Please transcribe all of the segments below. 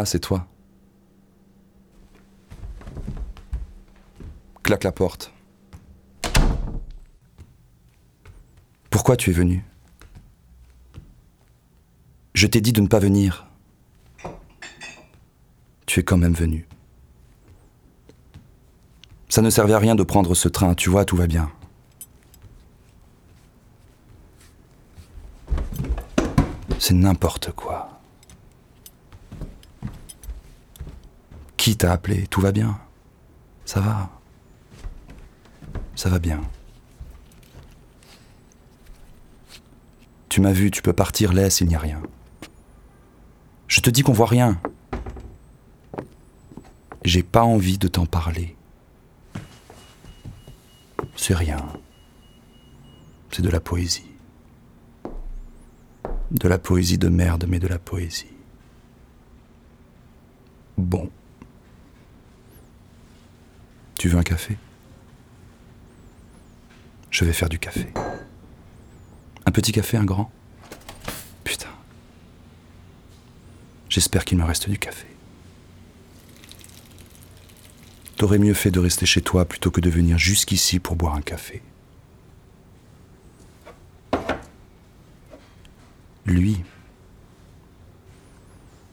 Ah, c'est toi. Claque la porte. Pourquoi tu es venu? Je t'ai dit de ne pas venir. Tu es quand même venu. Ça ne servait à rien de prendre ce train, tu vois, tout va bien. C'est n'importe quoi. Qui t'a appelé? Tout va bien? Ça va? Ça va bien. Tu m'as vu, tu peux partir, laisse, il n'y a rien. Je te dis qu'on voit rien. J'ai pas envie de t'en parler. C'est rien. C'est de la poésie. De la poésie de merde, mais de la poésie. Bon. Tu veux un café? Je vais faire du café. Un petit café, un grand? Putain. J'espère qu'il me reste du café. T'aurais mieux fait de rester chez toi plutôt que de venir jusqu'ici pour boire un café. Lui,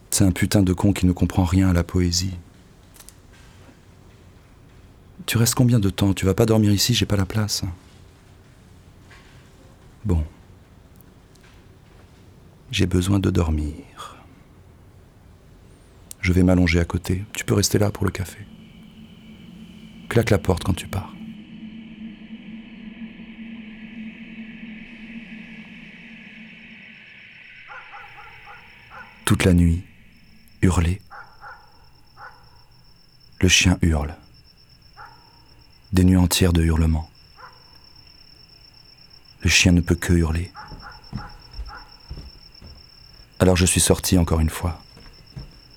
c'est un putain de con qui ne comprend rien à la poésie. Tu restes combien de temps? Tu vas pas dormir ici, j'ai pas la place. Bon. J'ai besoin de dormir. Je vais m'allonger à côté. Tu peux rester là pour le café. Claque la porte quand tu pars. Toute la nuit, hurler. Le chien hurle. Des nuits entières de hurlements. Le chien ne peut que hurler. Alors je suis sorti encore une fois.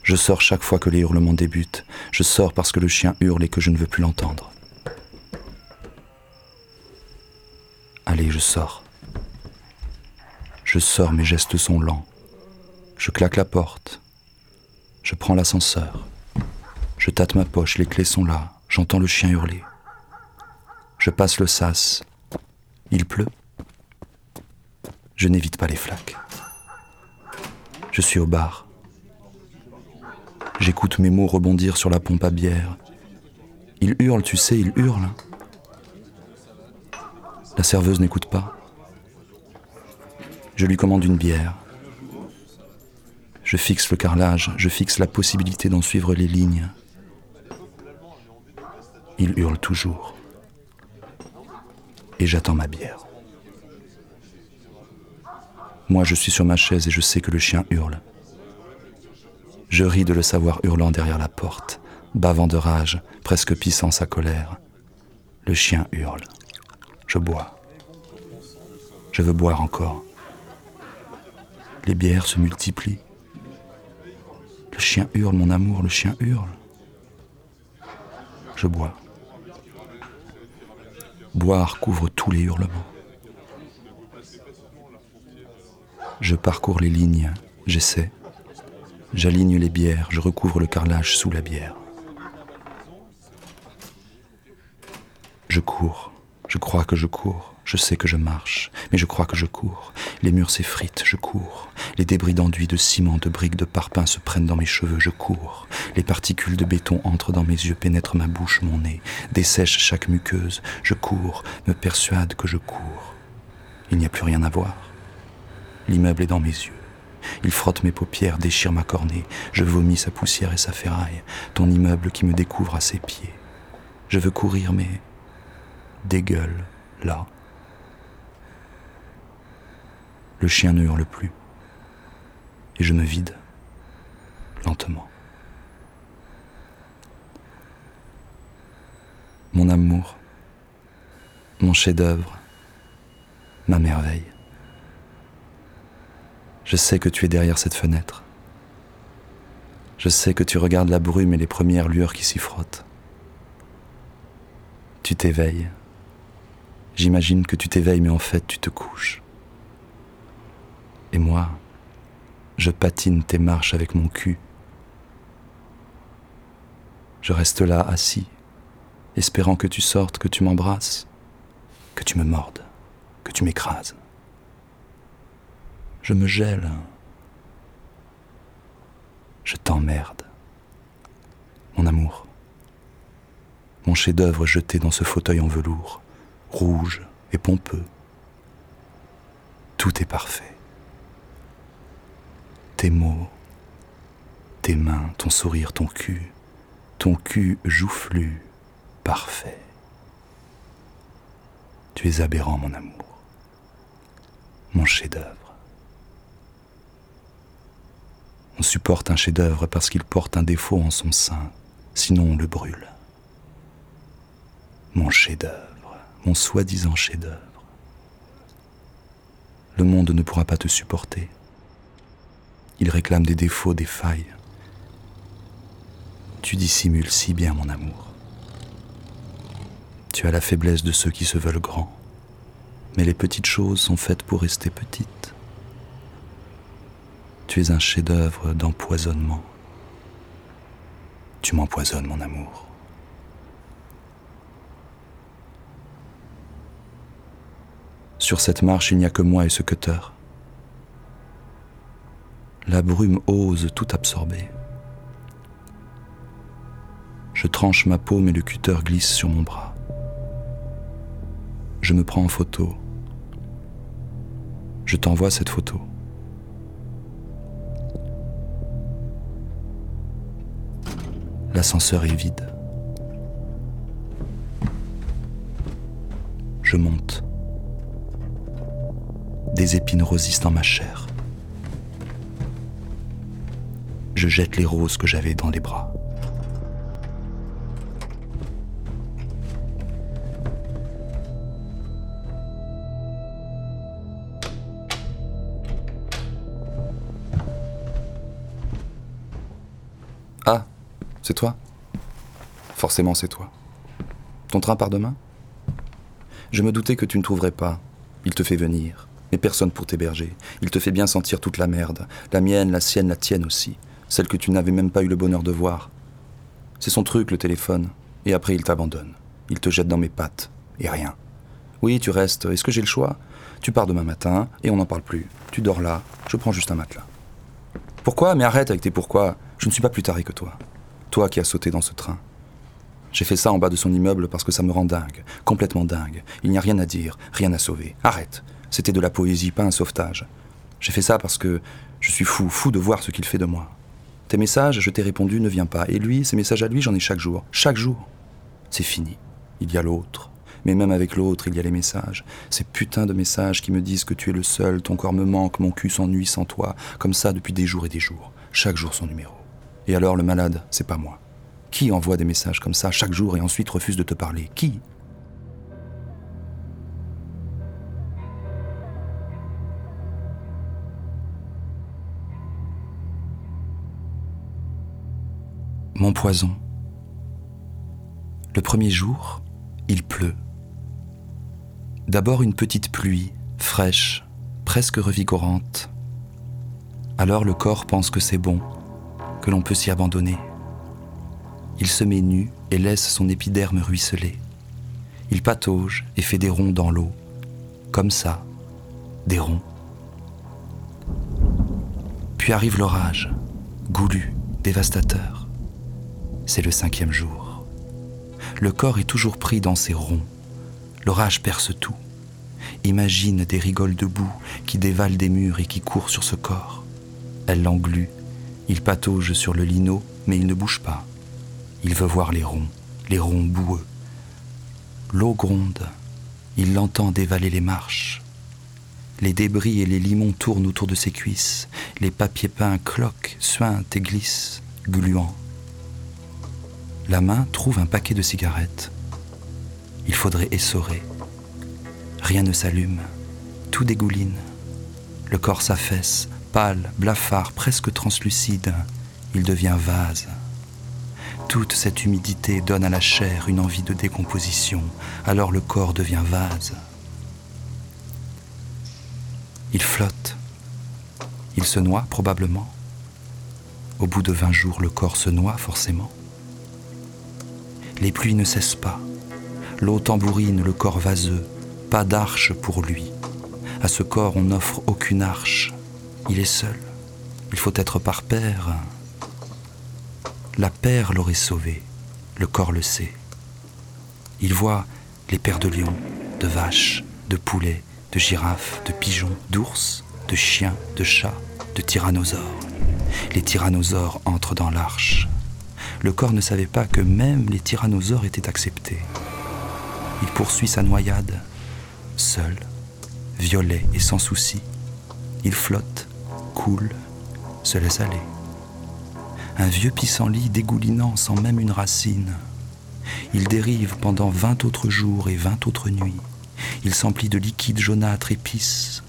Je sors chaque fois que les hurlements débutent. Je sors parce que le chien hurle et que je ne veux plus l'entendre. Allez, je sors. Je sors, mes gestes sont lents. Je claque la porte. Je prends l'ascenseur. Je tâte ma poche, les clés sont là. J'entends le chien hurler. Je passe le sas. Il pleut. Je n'évite pas les flaques. Je suis au bar. J'écoute mes mots rebondir sur la pompe à bière. Il hurle, tu sais, il hurle. La serveuse n'écoute pas. Je lui commande une bière. Je fixe le carrelage, je fixe la possibilité d'en suivre les lignes. Il hurle toujours. Et j'attends ma bière. Moi, je suis sur ma chaise et je sais que le chien hurle. Je ris de le savoir hurlant derrière la porte, bavant de rage, presque pissant sa colère. Le chien hurle. Je bois. Je veux boire encore. Les bières se multiplient. Le chien hurle, mon amour, le chien hurle. Je bois. Boire couvre tous les hurlements. Je parcours les lignes, j'essaie. J'aligne les bières, je recouvre le carrelage sous la bière. Je cours, je crois que je cours, je sais que je marche, mais je crois que je cours. Les murs s'effritent, je cours. Les débris d'enduit, de ciment, de briques, de parpaing se prennent dans mes cheveux, je cours. Les particules de béton entrent dans mes yeux, pénètrent ma bouche, mon nez, dessèchent chaque muqueuse. Je cours, me persuade que je cours. Il n'y a plus rien à voir. L'immeuble est dans mes yeux. Il frotte mes paupières, déchire ma cornée. Je vomis sa poussière et sa ferraille. Ton immeuble qui me découvre à ses pieds. Je veux courir, mais dégueule, là. Le chien ne hurle plus. Et je me vide, lentement. Mon amour, mon chef-d'œuvre, ma merveille. Je sais que tu es derrière cette fenêtre. Je sais que tu regardes la brume et les premières lueurs qui s'y frottent. Tu t'éveilles. J'imagine que tu t'éveilles, mais en fait tu te couches. Et moi, je patine tes marches avec mon cul, Je reste là, assis, espérant que tu sortes, que tu m'embrasses, que tu me mordes, que tu m'écrases. Je me gèle. Je t'emmerde. Mon amour. Mon chef-d'œuvre jeté dans ce fauteuil en velours, rouge et pompeux. Tout est parfait. Tes mots, tes mains, ton sourire, ton cul, ton cul joufflu, parfait. Tu es aberrant, mon amour, mon chef-d'œuvre. On supporte un chef-d'œuvre parce qu'il porte un défaut en son sein, sinon on le brûle. Mon chef-d'œuvre, soi-disant chef-d'œuvre. Le monde ne pourra pas te supporter. Il réclame des défauts, des failles. Tu dissimules si bien, mon amour. Tu as la faiblesse de ceux qui se veulent grands. Mais les petites choses sont faites pour rester petites. Tu es un chef-d'œuvre d'empoisonnement. Tu m'empoisonnes, mon amour. Sur cette marche, il n'y a que moi et ce cutter. La brume ose tout absorber. Je tranche ma peau, mais le cutter glisse sur mon bras. Je me prends en photo. Je t'envoie cette photo. L'ascenseur est vide. Je monte. Des épines rosissent dans ma chair. Je jette les roses que j'avais dans les bras. Ah, c'est toi? Forcément, c'est toi. Ton train part demain? Je me doutais que tu ne trouverais pas. Il te fait venir, mais personne pour t'héberger. Il te fait bien sentir toute la merde. La mienne, la sienne, la tienne aussi. Celle que tu n'avais même pas eu le bonheur de voir. C'est son truc, le téléphone. Et après, il t'abandonne. Il te jette dans mes pattes. Et rien. Oui, tu restes. Est-ce que j'ai le choix? Tu pars demain matin et on n'en parle plus. Tu dors là. Je prends juste un matelas. Pourquoi? Mais arrête avec tes pourquoi. Je ne suis pas plus taré que toi. Toi qui as sauté dans ce train. J'ai fait ça en bas de son immeuble parce que ça me rend dingue, complètement dingue. Il n'y a rien à dire, rien à sauver. Arrête. C'était de la poésie, pas un sauvetage. J'ai fait ça parce que je suis fou, fou de voir ce qu'il fait de moi. Tes messages, je t'ai répondu, ne viens pas. Et lui, ses messages à lui, j'en ai chaque jour. Chaque jour. C'est fini. Il y a l'autre. Mais même avec l'autre, il y a les messages. Ces putains de messages qui me disent que tu es le seul, ton corps me manque, mon cul s'ennuie sans toi. Comme ça depuis des jours et des jours. Chaque jour son numéro. Et alors le malade, c'est pas moi. Qui envoie des messages comme ça chaque jour et ensuite refuse de te parler? Qui? Poison. Le premier jour, il pleut. D'abord une petite pluie, fraîche, presque revigorante. Alors le corps pense que c'est bon, que l'on peut s'y abandonner. Il se met nu et laisse son épiderme ruisseler. Il patauge et fait des ronds dans l'eau. Comme ça, des ronds. Puis arrive l'orage, goulu, dévastateur. C'est le cinquième jour. Le corps est toujours pris dans ses ronds. L'orage perce tout. Imagine des rigoles de boue qui dévalent des murs et qui courent sur ce corps. Elle l'englue. Il patauge sur le lino, mais il ne bouge pas. Il veut voir les ronds, les ronds boueux. L'eau gronde. Il l'entend dévaler les marches. Les débris et les limons tournent autour de ses cuisses. Les papiers peints cloquent, suintent et glissent, gluants. La main trouve un paquet de cigarettes. Il faudrait essorer. Rien ne s'allume. Tout dégouline. Le corps s'affaisse, pâle, blafard, presque translucide. Il devient vase. Toute cette humidité donne à la chair une envie de décomposition, alors le corps devient vase. Il flotte. Il se noie probablement. Au bout de vingt jours, le corps se noie forcément. Les pluies ne cessent pas. L'eau tambourine le corps vaseux, pas d'arche pour lui. À ce corps on n'offre aucune arche. Il est seul. Il faut être par paire. La paire l'aurait sauvé. Le corps le sait. Il voit les paires de lions, de vaches, de poulets, de girafes, de pigeons, d'ours, de chiens, de chats, de tyrannosaures. Les tyrannosaures entrent dans l'arche. Le corps ne savait pas que même les tyrannosaures étaient acceptés. Il poursuit sa noyade, seul, violet et sans souci. Il flotte, coule, se laisse aller. Un vieux pissenlit dégoulinant sans même une racine. Il dérive pendant vingt autres jours et vingt autres nuits. Il s'emplit de liquide jaunâtre pisse.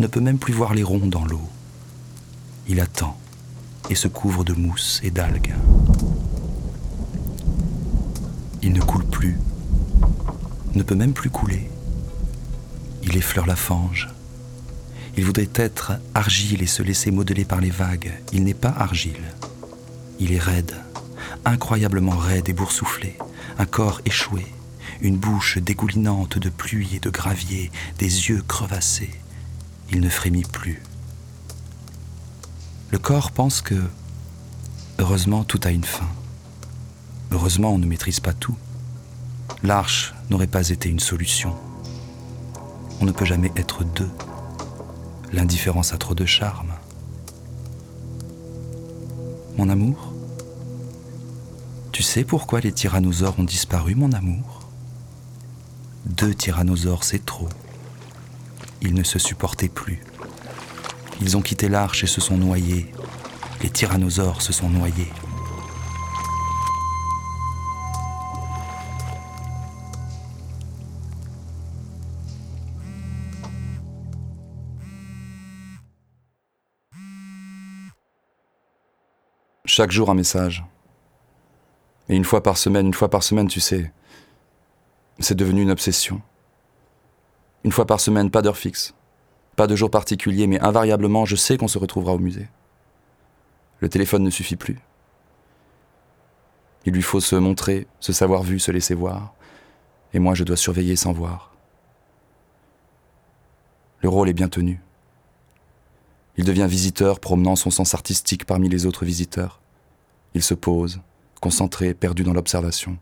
Ne peut même plus voir les ronds dans l'eau. Il attend et se couvre de mousse et d'algues. Il ne coule plus, ne peut même plus couler. Il effleure la fange. Il voudrait être argile et se laisser modeler par les vagues. Il n'est pas argile. Il est raide, incroyablement raide et boursouflé, un corps échoué, une bouche dégoulinante de pluie et de gravier, des yeux crevassés. Il ne frémit plus. Le corps pense que, heureusement, tout a une fin. Heureusement, on ne maîtrise pas tout. L'arche n'aurait pas été une solution. On ne peut jamais être deux. L'indifférence a trop de charme. Mon amour Tu sais pourquoi les tyrannosaures ont disparu, mon amour? Deux tyrannosaures, c'est trop. Ils ne se supportaient plus. Ils ont quitté l'arche et se sont noyés. Les tyrannosaures se sont noyés. Chaque jour un message. Et une fois par semaine, une fois par semaine, tu sais, c'est devenu une obsession. Une fois par semaine, pas d'heure fixe. Pas de jour particulier, mais invariablement, je sais qu'on se retrouvera au musée. Le téléphone ne suffit plus. Il lui faut se montrer, se savoir vu, se laisser voir. Et moi, je dois surveiller sans voir. Le rôle est bien tenu. Il devient visiteur, promenant son sens artistique parmi les autres visiteurs. Il se pose, concentré, perdu dans l'observation.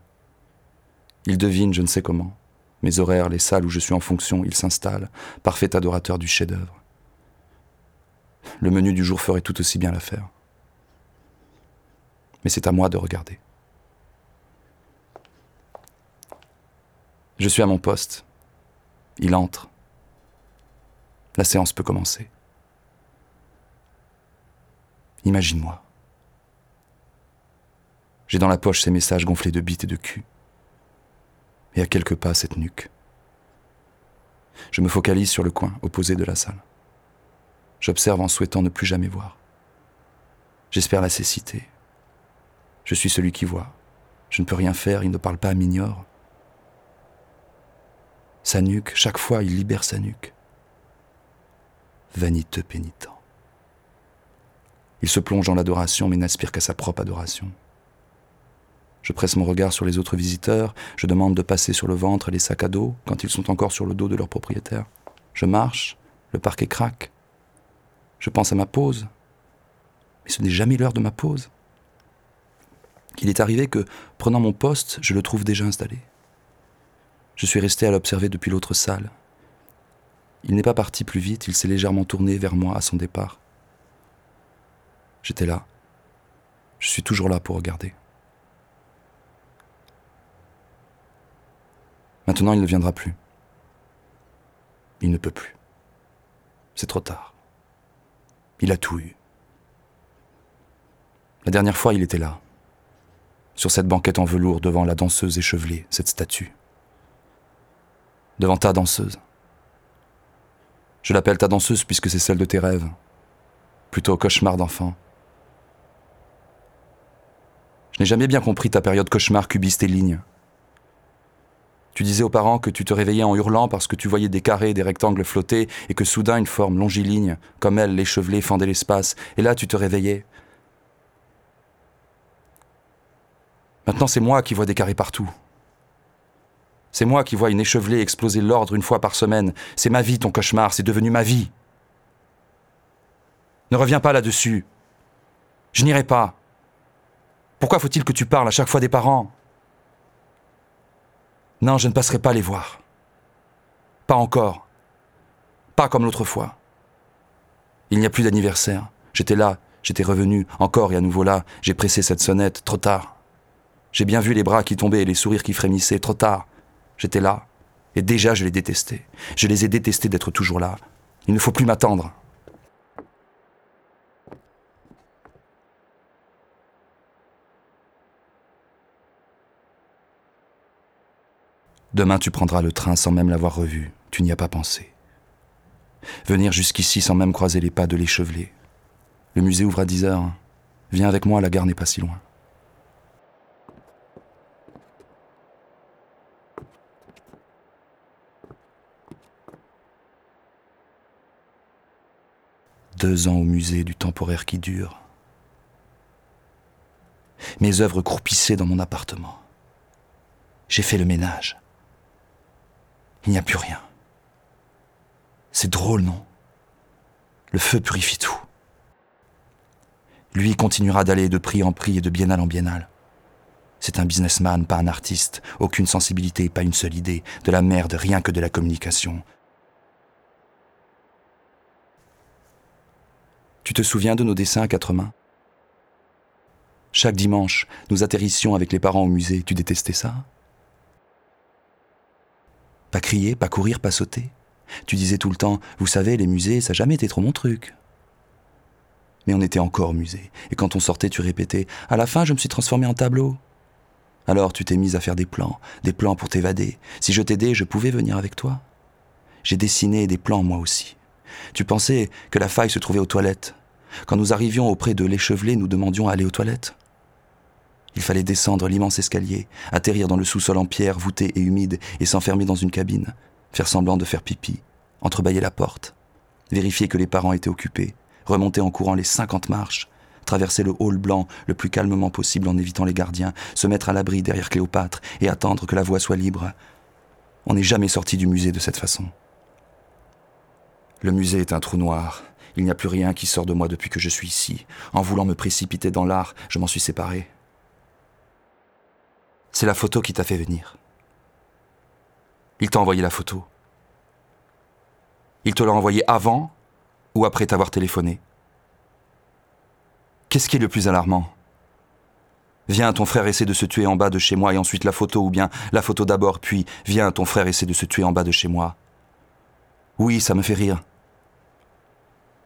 Il devine, je ne sais comment, mes horaires, les salles où je suis en fonction, il s'installe, parfait adorateur du chef-d'œuvre. Le menu du jour ferait tout aussi bien l'affaire. Mais c'est à moi de regarder. Je suis à mon poste. Il entre. La séance peut commencer. Imagine-moi. J'ai dans la poche ces messages gonflés de bites et de cul et à quelques pas cette nuque. Je me focalise sur le coin opposé de la salle. J'observe en souhaitant ne plus jamais voir. J'espère la cécité. Je suis celui qui voit. Je ne peux rien faire, il ne parle pas, m'ignore. Sa nuque, chaque fois, il libère sa nuque. Vaniteux pénitent. Il se plonge dans l'adoration, mais n'aspire qu'à sa propre adoration. Je presse mon regard sur les autres visiteurs, je demande de passer sur le ventre les sacs à dos quand ils sont encore sur le dos de leur propriétaire. Je marche, le parquet craque. Je pense à ma pause. Mais ce n'est jamais l'heure de ma pause. Il est arrivé que, prenant mon poste, je le trouve déjà installé. Je suis resté à l'observer depuis l'autre salle. Il n'est pas parti plus vite, il s'est légèrement tourné vers moi à son départ. J'étais là. Je suis toujours là pour regarder. Maintenant, il ne viendra plus. Il ne peut plus. C'est trop tard. Il a tout eu. La dernière fois, il était là, sur cette banquette en velours devant la danseuse échevelée, cette statue. Devant ta danseuse. Je l'appelle ta danseuse puisque c'est celle de tes rêves, plutôt cauchemar d'enfant. Je n'ai jamais bien compris ta période cauchemar cubiste et ligne. Tu disais aux parents que tu te réveillais en hurlant parce que tu voyais des carrés, des rectangles flotter et que soudain une forme longiligne, comme elle, l'échevelée, fendait l'espace. Et là, tu te réveillais. Maintenant, c'est moi qui vois des carrés partout. C'est moi qui vois une échevelée exploser l'ordre une fois par semaine. C'est ma vie, ton cauchemar, c'est devenu ma vie. Ne reviens pas là-dessus. Je n'irai pas. Pourquoi faut-il que tu parles à chaque fois des parents? Non, je ne passerai pas les voir. Pas encore. Pas comme l'autre fois. Il n'y a plus d'anniversaire. J'étais là, j'étais revenu, encore et à nouveau là. J'ai pressé cette sonnette, trop tard. J'ai bien vu les bras qui tombaient et les sourires qui frémissaient, trop tard. J'étais là, et déjà je les détestais. Je les ai détestés d'être toujours là. Il ne faut plus m'attendre. Demain tu prendras le train sans même l'avoir revu. Tu n'y as pas pensé. Venir jusqu'ici sans même croiser les pas de l'échevelé. Le musée ouvre à 10 heures. Viens avec moi, la gare n'est pas si loin. Deux ans au musée du temporaire qui dure. Mes œuvres croupissaient dans mon appartement. J'ai fait le ménage. Il n'y a plus rien. C'est drôle, non? Le feu purifie tout. Lui continuera d'aller de prix en prix et de biennale en biennale. C'est un businessman, pas un artiste, aucune sensibilité, pas une seule idée, de la merde, rien que de la communication. Tu te souviens de nos dessins à quatre mains? Chaque dimanche, nous atterrissions avec les parents au musée. Tu détestais ça? Pas crier, pas courir, pas sauter. Tu disais tout le temps, vous savez, les musées, ça n'a jamais été trop mon truc. Mais on était encore musée, et quand on sortait, tu répétais, à la fin, je me suis transformé en tableau. Alors tu t'es mise à faire des plans, des plans pour t'évader. Si je t'aidais, je pouvais venir avec toi. J'ai dessiné des plans moi aussi. Tu pensais que la faille se trouvait aux toilettes. Quand nous arrivions auprès de l'échevelé, nous demandions à aller aux toilettes. Il fallait descendre l'immense escalier, atterrir dans le sous-sol en pierre voûté et humide et s'enfermer dans une cabine, faire semblant de faire pipi, entrebâiller la porte, vérifier que les parents étaient occupés, remonter en courant les cinquante marches, traverser le hall blanc le plus calmement possible en évitant les gardiens, se mettre à l'abri derrière Cléopâtre et attendre que la voie soit libre. On n'est jamais sorti du musée de cette façon. Le musée est un trou noir. Il n'y a plus rien qui sort de moi depuis que je suis ici. En voulant me précipiter dans l'art, je m'en suis séparé. C'est la photo qui t'a fait venir. Il t'a envoyé la photo. Il te l'a envoyée avant ou après t'avoir téléphoné. Qu'est-ce qui est le plus alarmant? Viens, ton frère essaie de se tuer en bas de chez moi et ensuite la photo, ou bien la photo d'abord, puis viens, ton frère essaie de se tuer en bas de chez moi. Oui, ça me fait rire.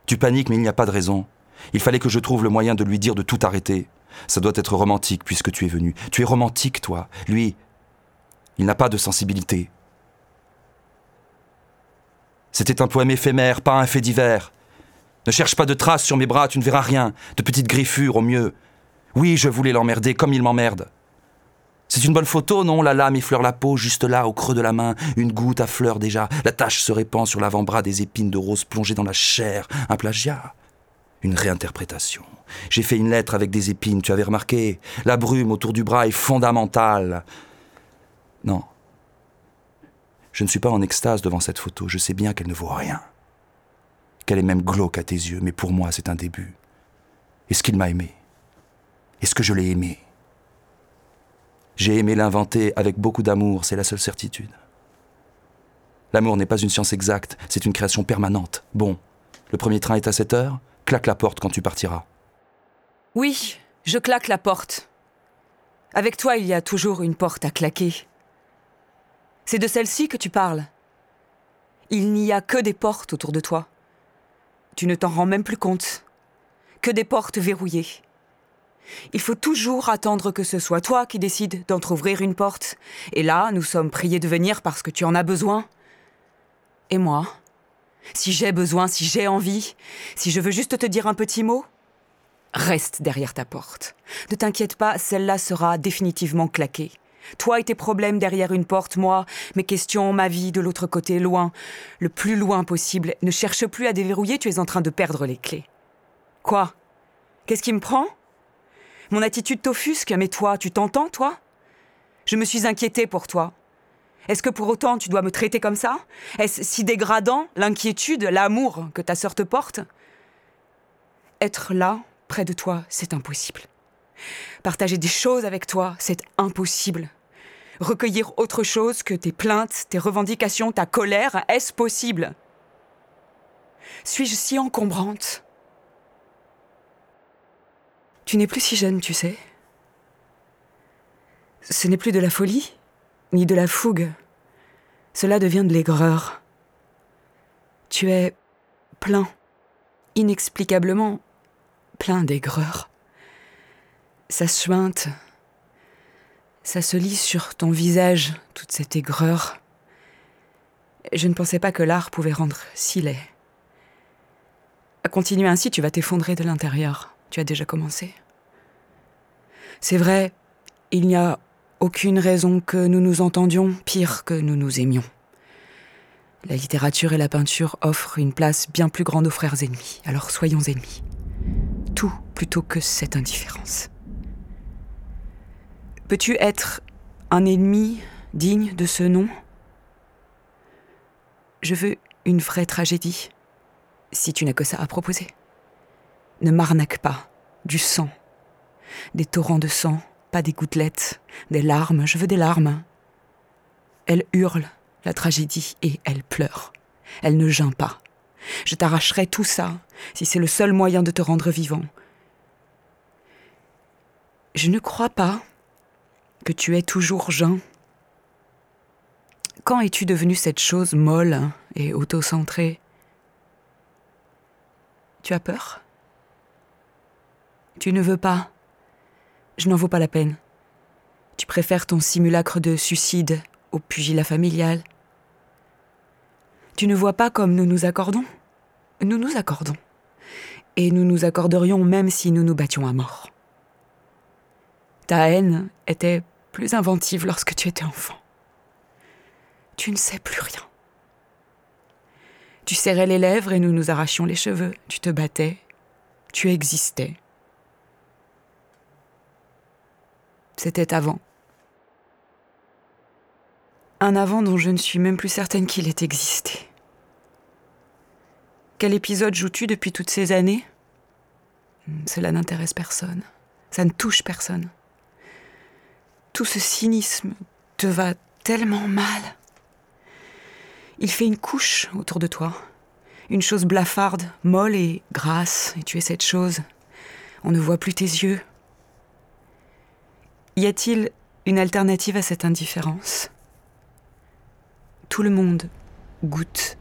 Tu paniques, mais il n'y a pas de raison. Il fallait que je trouve le moyen de lui dire de tout arrêter. Ça doit être romantique puisque tu es venu. Tu es romantique, toi. Lui, il n'a pas de sensibilité. C'était un poème éphémère, pas un fait divers. Ne cherche pas de traces sur mes bras, tu ne verras rien. De petites griffures au mieux. Oui, je voulais l'emmerder comme il m'emmerde. C'est une bonne photo, non? La lame effleure la peau, juste là, au creux de la main. Une goutte à fleur déjà. La tache se répand sur l'avant-bras des épines de rose plongées dans la chair. Un plagiat. Une réinterprétation. J'ai fait une lettre avec des épines, tu avais remarqué? La brume autour du bras est fondamentale. Non. Je ne suis pas en extase devant cette photo. Je sais bien qu'elle ne vaut rien. Qu'elle est même glauque à tes yeux, mais pour moi, c'est un début. Est-ce qu'il m'a aimé? Est-ce que je l'ai aimé? J'ai aimé l'inventer avec beaucoup d'amour, c'est la seule certitude. L'amour n'est pas une science exacte, c'est une création permanente. Bon, le premier train est à 7 heures, claque la porte quand tu partiras. Oui, je claque la porte. Avec toi, il y a toujours une porte à claquer. C'est de celle-ci que tu parles. Il n'y a que des portes autour de toi. Tu ne t'en rends même plus compte. Que des portes verrouillées. Il faut toujours attendre que ce soit toi qui décides d'entr'ouvrir une porte. Et là, nous sommes priés de venir parce que tu en as besoin. Et moi? Si j'ai besoin, si j'ai envie, si je veux juste te dire un petit mot, reste derrière ta porte. Ne t'inquiète pas, celle-là sera définitivement claquée. Toi et tes problèmes derrière une porte, moi, mes questions, ma vie de l'autre côté, loin, le plus loin possible. Ne cherche plus à déverrouiller, tu es en train de perdre les clés. Quoi? Qu'est-ce qui me prend? Mon attitude t'offusque, mais toi, tu t'entends, toi? Je me suis inquiétée pour toi. Est-ce que pour autant tu dois me traiter comme ça? Est-ce si dégradant, l'inquiétude, l'amour que ta sœur te porte? Être là, près de toi, c'est impossible. Partager des choses avec toi, c'est impossible. Recueillir autre chose que tes plaintes, tes revendications, ta colère, est-ce possible? Suis-je si encombrante? Tu n'es plus si jeune, tu sais. Ce n'est plus de la folie, ni de la fougue. Cela devient de l'aigreur. Tu es plein, inexplicablement plein d'aigreur. Ça suinte, ça se lit sur ton visage, toute cette aigreur. Je ne pensais pas que l'art pouvait rendre si laid. À continuer ainsi, tu vas t'effondrer de l'intérieur. Tu as déjà commencé. C'est vrai, il n'y a aucune raison que nous nous entendions, pire que nous nous aimions. La littérature et la peinture offrent une place bien plus grande aux frères ennemis, alors soyons ennemis. Plutôt que cette indifférence. Peux-tu être un ennemi digne de ce nom? Je veux une vraie tragédie, si tu n'as que ça à proposer. Ne m'arnaque pas du sang, des torrents de sang, pas des gouttelettes, des larmes, je veux des larmes. Elle hurle la tragédie et elle pleure. Elle ne geint pas. Je t'arracherai tout ça si c'est le seul moyen de te rendre vivant. Je ne crois pas que tu es toujours geint. Quand es-tu devenu cette chose molle et auto-centrée? Tu as peur? Tu ne veux pas? Je n'en vaux pas la peine. Tu préfères ton simulacre de suicide au pugilat familial. Tu ne vois pas comme nous nous accordons? Nous nous accordons. Et nous nous accorderions même si nous nous battions à mort. Ta haine était plus inventive lorsque tu étais enfant. Tu ne sais plus rien. Tu serrais les lèvres et nous nous arrachions les cheveux. Tu te battais. Tu existais. C'était avant. Un avant dont je ne suis même plus certaine qu'il ait existé. Quel épisode joues-tu depuis toutes ces années? Cela n'intéresse personne. Ça ne touche personne. Tout ce cynisme te va tellement mal. Il fait une couche autour de toi. Une chose blafarde, molle et grasse, et tu es cette chose. On ne voit plus tes yeux, y a-t-il une alternative à cette indifférence? Tout le monde goûte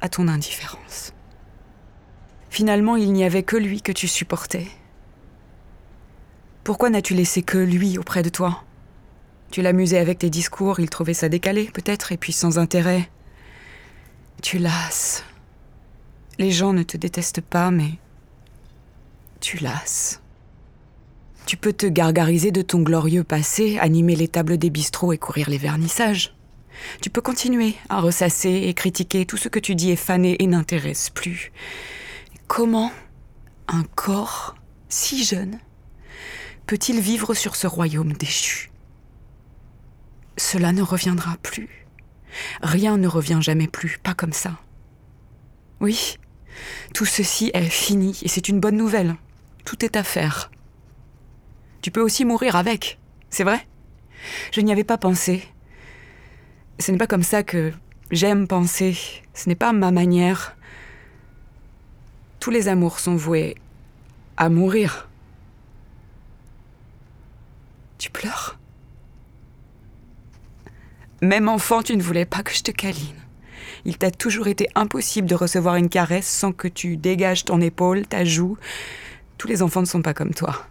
à ton indifférence. Finalement, il n'y avait que lui que tu supportais. Pourquoi n'as-tu laissé que lui auprès de toi? Tu l'amusais avec tes discours, il trouvait ça décalé, peut-être, et puis sans intérêt. Tu lasses. Les gens ne te détestent pas, mais tu lasses. Tu peux te gargariser de ton glorieux passé, animer les tables des bistrots et courir les vernissages. Tu peux continuer à ressasser et critiquer tout ce que tu dis est fané et n'intéresse plus. Comment un corps si jeune peut-il vivre sur ce royaume déchu? Cela ne reviendra plus. Rien ne revient jamais plus, pas comme ça. Oui, tout ceci est fini et c'est une bonne nouvelle. Tout est à faire tu peux aussi mourir avec. C'est vrai? Je n'y avais pas pensé. Ce n'est pas comme ça que j'aime penser. Ce n'est pas ma manière. Tous les amours sont voués à mourir. Tu pleures? Même enfant, tu ne voulais pas que je te câline. Il t'a toujours été impossible de recevoir une caresse sans que tu dégages ton épaule, ta joue. Tous les enfants ne sont pas comme toi.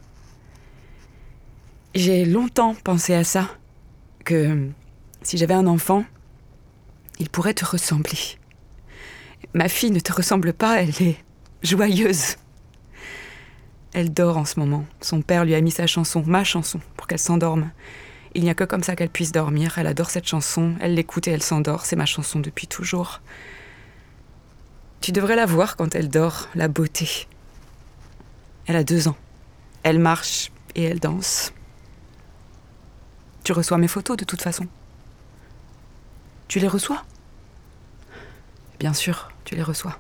J'ai longtemps pensé à ça, que si j'avais un enfant, il pourrait te ressembler. Ma fille ne te ressemble pas, elle est joyeuse. Elle dort en ce moment. Son père lui a mis sa chanson, ma chanson, pour qu'elle s'endorme. Il n'y a que comme ça qu'elle puisse dormir. Elle adore cette chanson, elle l'écoute et elle s'endort. C'est ma chanson depuis toujours. Tu devrais la voir quand elle dort, la beauté. Elle a deux ans. Elle marche et elle danse. Tu reçois mes photos de toute façon. Tu les reçois? Bien sûr, tu les reçois.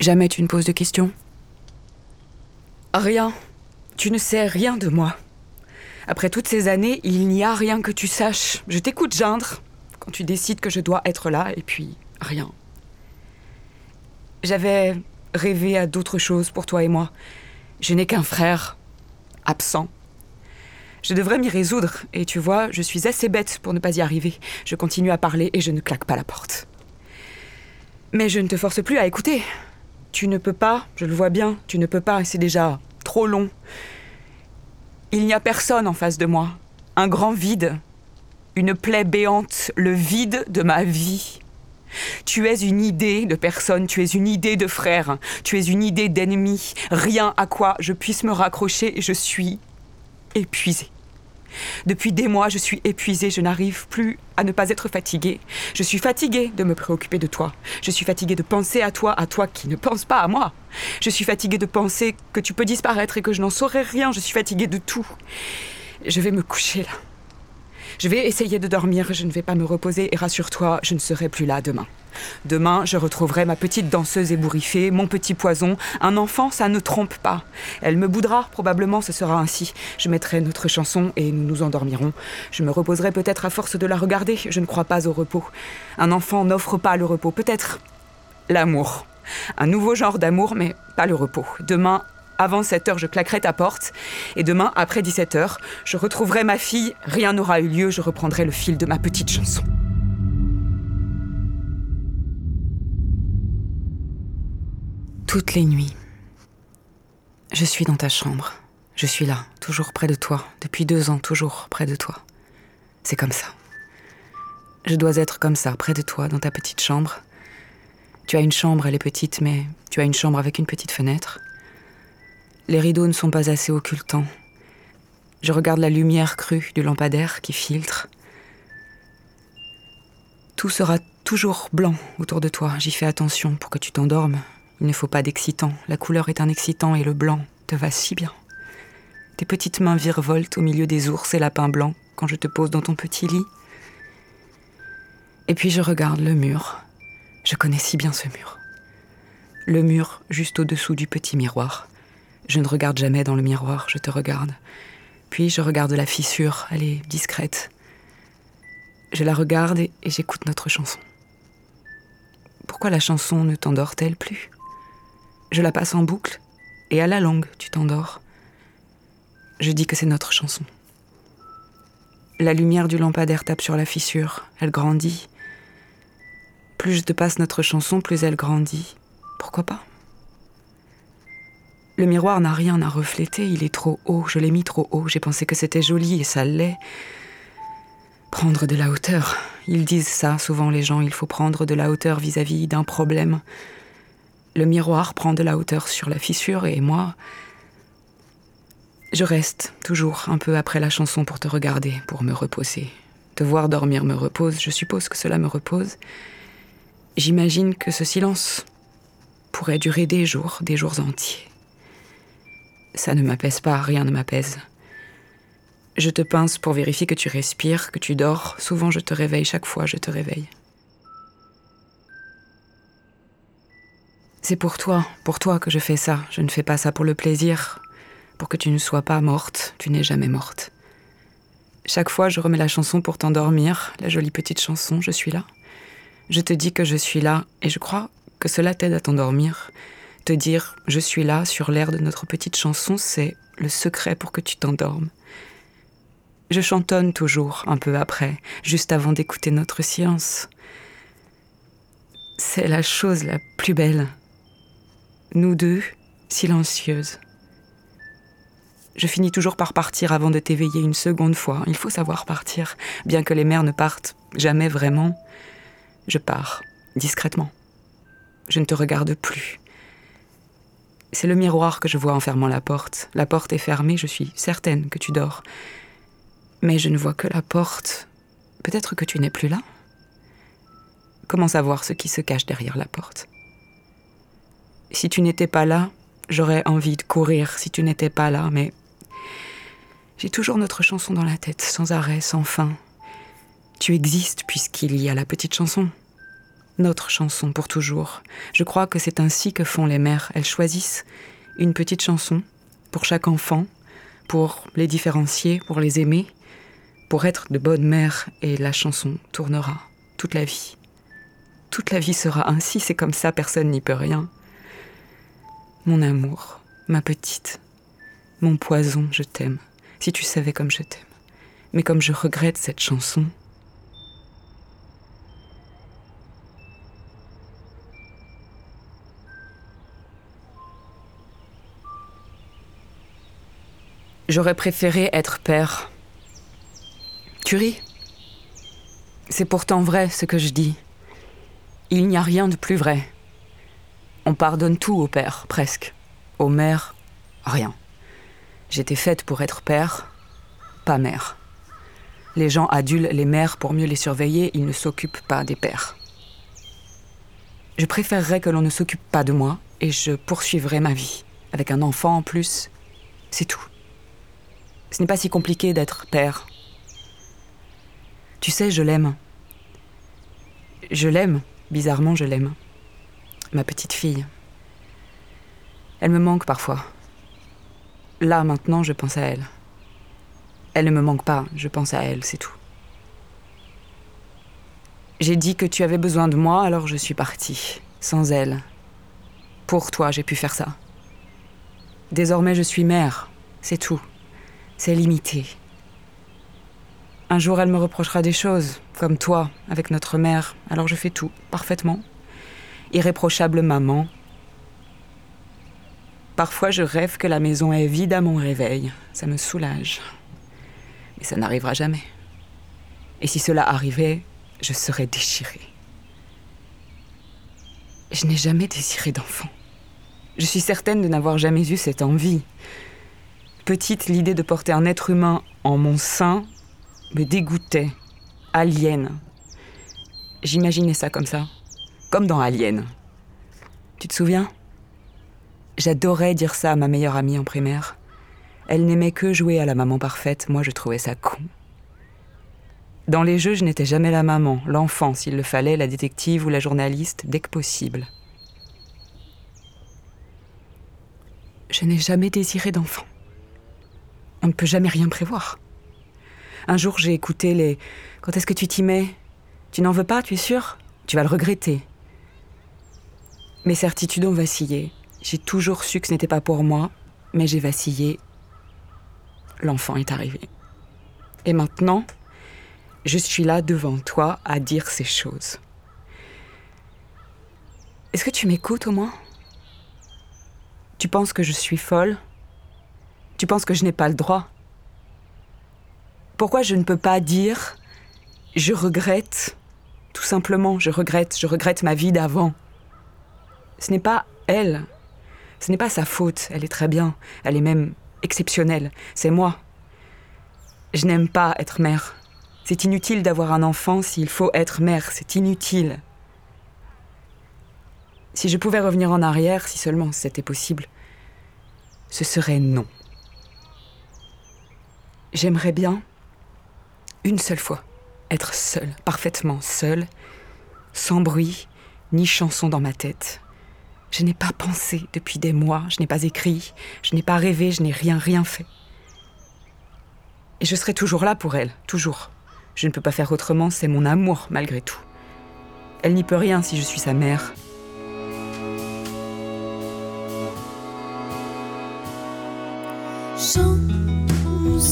Jamais tu ne poses de questions. Rien. Tu ne sais rien de moi. Après toutes ces années, il n'y a rien que tu saches. Je t'écoute geindre quand tu décides que je dois être là, et puis rien. J'avais rêvé à d'autres choses pour toi et moi. Je n'ai qu'un frère, absent. Je devrais m'y résoudre, et tu vois, je suis assez bête pour ne pas y arriver. Je continue à parler et je ne claque pas la porte. Mais je ne te force plus à écouter. Tu ne peux pas, je le vois bien, tu ne peux pas, c'est déjà trop long. Il n'y a personne en face de moi. Un grand vide. Une plaie béante, le vide de ma vie. Tu es une idée de personne, tu es une idée de frère, tu es une idée d'ennemi, rien à quoi je puisse me raccrocher je suis épuisée. Depuis des mois, je suis épuisée, je n'arrive plus à ne pas être fatiguée. Je suis fatiguée de me préoccuper de toi. Je suis fatiguée de penser à toi, à toi qui ne penses pas à moi. Je suis fatiguée de penser que tu peux disparaître et que je n'en saurai rien. Je suis fatiguée de tout. Je vais me coucher là. Je vais essayer de dormir, je ne vais pas me reposer et rassure-toi, je ne serai plus là demain. Demain, je retrouverai ma petite danseuse ébouriffée, mon petit poison. Un enfant, ça ne trompe pas. Elle me boudra, probablement ce sera ainsi. Je mettrai notre chanson et nous nous endormirons. Je me reposerai peut-être à force de la regarder, je ne crois pas au repos. Un enfant n'offre pas le repos, peut-être l'amour. Un nouveau genre d'amour, mais pas le repos. Demain, avant 7 heures, je claquerai ta porte. Et demain, après 17 heures, je retrouverai ma fille. Rien n'aura eu lieu, je reprendrai le fil de ma petite chanson. Toutes les nuits, je suis dans ta chambre. Je suis là, toujours près de toi, depuis deux ans, toujours près de toi. C'est comme ça. Je dois être comme ça, près de toi, dans ta petite chambre. Tu as une chambre, elle est petite, mais tu as une chambre avec une petite fenêtre. Les rideaux ne sont pas assez occultants. Je regarde la lumière crue du lampadaire qui filtre. Tout sera toujours blanc autour de toi. J'y fais attention pour que tu t'endormes. Il ne faut pas d'excitant. La couleur est un excitant et le blanc te va si bien. Tes petites mains virevoltent au milieu des ours et lapins blancs quand je te pose dans ton petit lit. Et puis je regarde le mur. Je connais si bien ce mur. Le mur juste au-dessous du petit miroir. Je ne regarde jamais dans le miroir, je te regarde. Puis je regarde la fissure, elle est discrète. Je la regarde et, j'écoute notre chanson. Pourquoi la chanson ne t'endort-elle plus? Je la passe en boucle et à la longue tu t'endors. Je dis que c'est notre chanson. La lumière du lampadaire tape sur la fissure, elle grandit. Plus je te passe notre chanson, plus elle grandit. Pourquoi pas? Le miroir n'a rien à refléter, il est trop haut, je l'ai mis trop haut, j'ai pensé que c'était joli et ça l'est. Prendre de la hauteur. Ils disent ça souvent les gens, il faut prendre de la hauteur vis-à-vis d'un problème. Le miroir prend de la hauteur sur la fissure et moi... Je reste toujours un peu après la chanson pour te regarder, pour me reposer. Te voir dormir me repose, je suppose que cela me repose. J'imagine que ce silence pourrait durer des jours, des jours entiers. Ça ne m'apaise pas, rien ne m'apaise. Je te pince pour vérifier que tu respires, que tu dors. Souvent je te réveille, chaque fois je te réveille. C'est pour toi, pour toi que je fais ça. Je ne fais pas ça pour le plaisir, pour que tu ne sois pas morte. Tu n'es jamais morte. Chaque fois, je remets la chanson pour t'endormir, la jolie petite chanson, je suis là. Je te dis que je suis là, et je crois que cela t'aide à t'endormir, te dire je suis là sur l'air de notre petite chanson, c'est le secret pour que tu t'endormes. Je chantonne toujours un peu après, juste avant d'écouter notre silence. C'est la chose la plus belle. Nous deux, silencieuses. Je finis toujours par partir avant de t'éveiller une seconde fois. Il faut savoir partir, bien que les mères ne partent jamais vraiment. Je pars, discrètement. Je ne te regarde plus. C'est le miroir que je vois en fermant la porte. La porte est fermée, je suis certaine que tu dors. Mais je ne vois que la porte. Peut-être que tu n'es plus là? Comment savoir ce qui se cache derrière la porte? Si tu n'étais pas là, J'aurais envie de courir si tu n'étais pas là, mais j'ai toujours notre chanson dans la tête, sans arrêt, sans fin. Tu existes puisqu'il y a la petite chanson. Notre chanson pour toujours. Je crois que c'est ainsi que font les mères. Elles choisissent une petite chanson pour chaque enfant, pour les différencier, pour les aimer, pour être de bonnes mères, et la chanson tournera toute la vie. Toute la vie sera ainsi, c'est comme ça, personne n'y peut rien. Mon amour, ma petite, mon poison, je t'aime. Si tu savais comme je t'aime. Mais comme je regrette cette chanson. J'aurais préféré être père. Tu ris? C'est pourtant vrai ce que je dis. Il n'y a rien de plus vrai. On pardonne tout au père, presque. Aux mères, rien. J'étais faite pour être père, pas mère. Les gens adulent les mères pour mieux les surveiller, ils ne s'occupent pas des pères. Je préférerais que l'on ne s'occupe pas de moi et je poursuivrai ma vie. Avec un enfant en plus, c'est tout. Ce n'est pas si compliqué d'être père. Tu sais, je l'aime. Je l'aime, bizarrement je l'aime. Ma petite fille. Elle me manque parfois. Là, maintenant, je pense à elle. Elle ne me manque pas, je pense à elle, c'est tout. J'ai dit que tu avais besoin de moi, alors je suis partie, sans elle. Pour toi, j'ai pu faire ça. Désormais, je suis mère, c'est tout. C'est limité. Un jour, elle me reprochera des choses, comme toi, avec notre mère, alors je fais tout, parfaitement. Irréprochable maman, Parfois, je rêve que la maison est vide à mon réveil. Ça me soulage. Mais ça n'arrivera jamais. Et si cela arrivait, je serais déchirée. Je n'ai jamais désiré d'enfant. Je suis certaine de n'avoir jamais eu cette envie. Petite, l'idée de porter un être humain en mon sein me dégoûtait. Alien. J'imaginais ça comme ça. Comme dans Alien. Tu te souviens? J'adorais dire ça à ma meilleure amie en primaire. Elle n'aimait que jouer à la maman parfaite, moi je trouvais ça con. Dans les jeux, je n'étais jamais la maman, l'enfant s'il le fallait, la détective ou la journaliste, dès que possible. Je n'ai jamais désiré d'enfant. On ne peut jamais rien prévoir. Un jour, j'ai écouté les Quand est-ce que tu t'y mets? Tu n'en veux pas, tu es sûr Tu vas le regretter. Mes certitudes ont vacillé. J'ai toujours su que ce n'était pas pour moi, mais j'ai vacillé. L'enfant est arrivé. Et maintenant, je suis là devant toi à dire ces choses. Est-ce que tu m'écoutes au moins? Tu penses que je suis folle? Tu penses que je n'ai pas le droit? Pourquoi je ne peux pas dire je regrette Tout simplement, je regrette, je regrette ma vie d'avant? Ce n'est pas elle ce n'est pas sa faute, elle est très bien, elle est même exceptionnelle, c'est moi. Je n'aime pas être mère. C'est inutile d'avoir un enfant s'il faut être mère, c'est inutile. Si je pouvais revenir en arrière, si seulement c'était possible, ce serait non. J'aimerais bien, une seule fois, être seule, parfaitement seule, sans bruit, ni chanson dans ma tête, je n'ai pas pensé depuis des mois, je n'ai pas écrit, je n'ai pas rêvé, je n'ai rien, rien fait. Et je serai toujours là pour elle, toujours. Je ne peux pas faire autrement, c'est mon amour malgré tout. Elle n'y peut rien si je suis sa mère.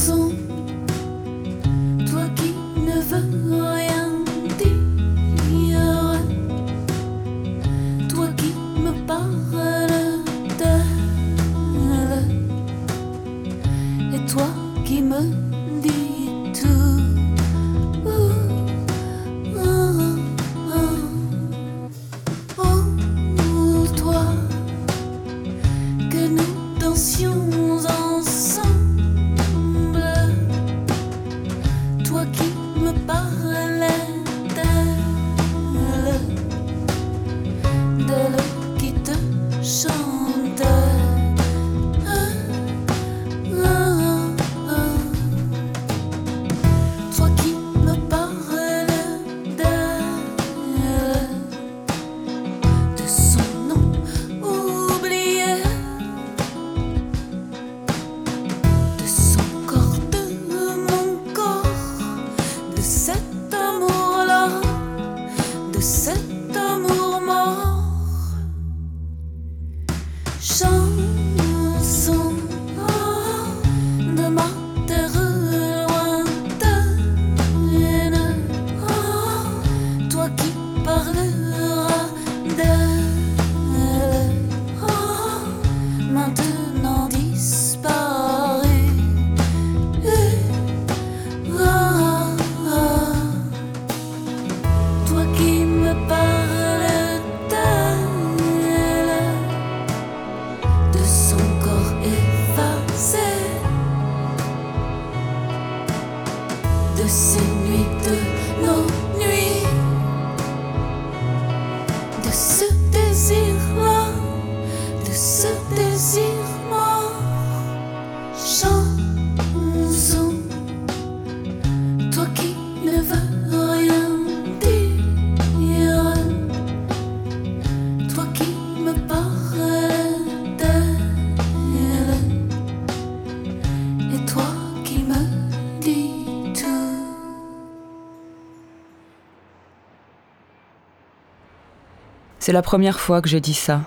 de C'est la première fois que je dis ça.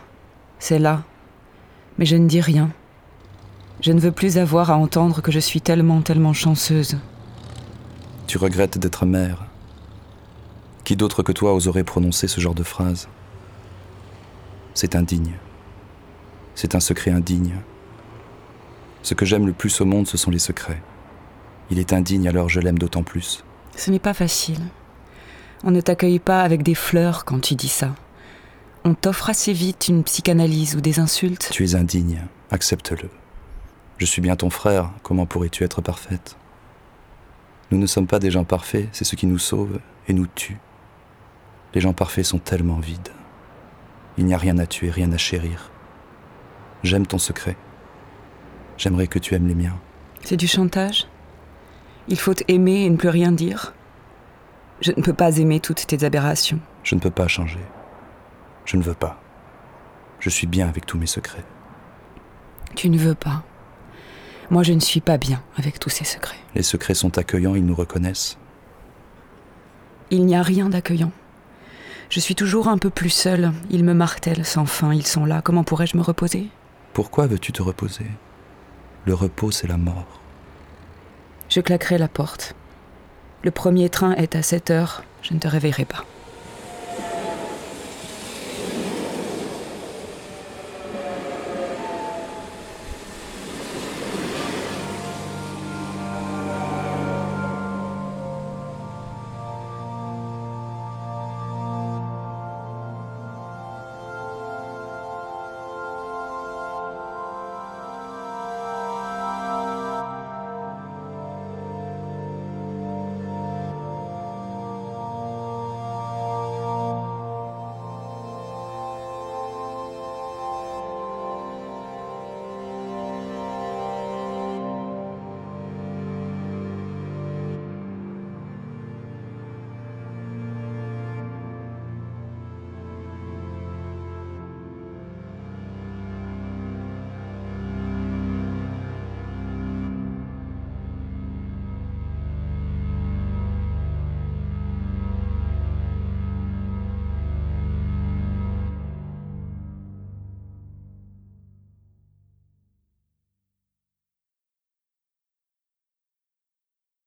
C'est là. Mais je ne dis rien. Je ne veux plus avoir à entendre que je suis tellement, tellement chanceuse. Tu regrettes d'être mère. Qui d'autre que toi oserait prononcer ce genre de phrase? C'est indigne. C'est un secret indigne. Ce que j'aime le plus au monde, ce sont les secrets. Il est indigne, alors je l'aime d'autant plus. Ce n'est pas facile. On ne t'accueille pas avec des fleurs quand tu dis ça on t'offre assez vite une psychanalyse ou des insultes. Tu es indigne, accepte-le. Je suis bien ton frère, comment pourrais-tu être parfaite? Nous ne sommes pas des gens parfaits, c'est ce qui nous sauve et nous tue. Les gens parfaits sont tellement vides. Il n'y a rien à tuer, rien à chérir. J'aime ton secret. J'aimerais que tu aimes les miens. C'est du chantage? Il faut aimer et ne plus rien dire? Je ne peux pas aimer toutes tes aberrations. Je ne peux pas changer. Je ne veux pas. Je suis bien avec tous mes secrets. Tu ne veux pas. Moi, je ne suis pas bien avec tous ces secrets. Les secrets sont accueillants, ils nous reconnaissent. Il n'y a rien d'accueillant. Je suis toujours un peu plus seule. Ils me martèlent sans fin, ils sont là. Comment pourrais-je me reposer? Pourquoi veux-tu te reposer? Le repos, c'est la mort. Je claquerai la porte. Le premier train est à 7 heures. Je ne te réveillerai pas.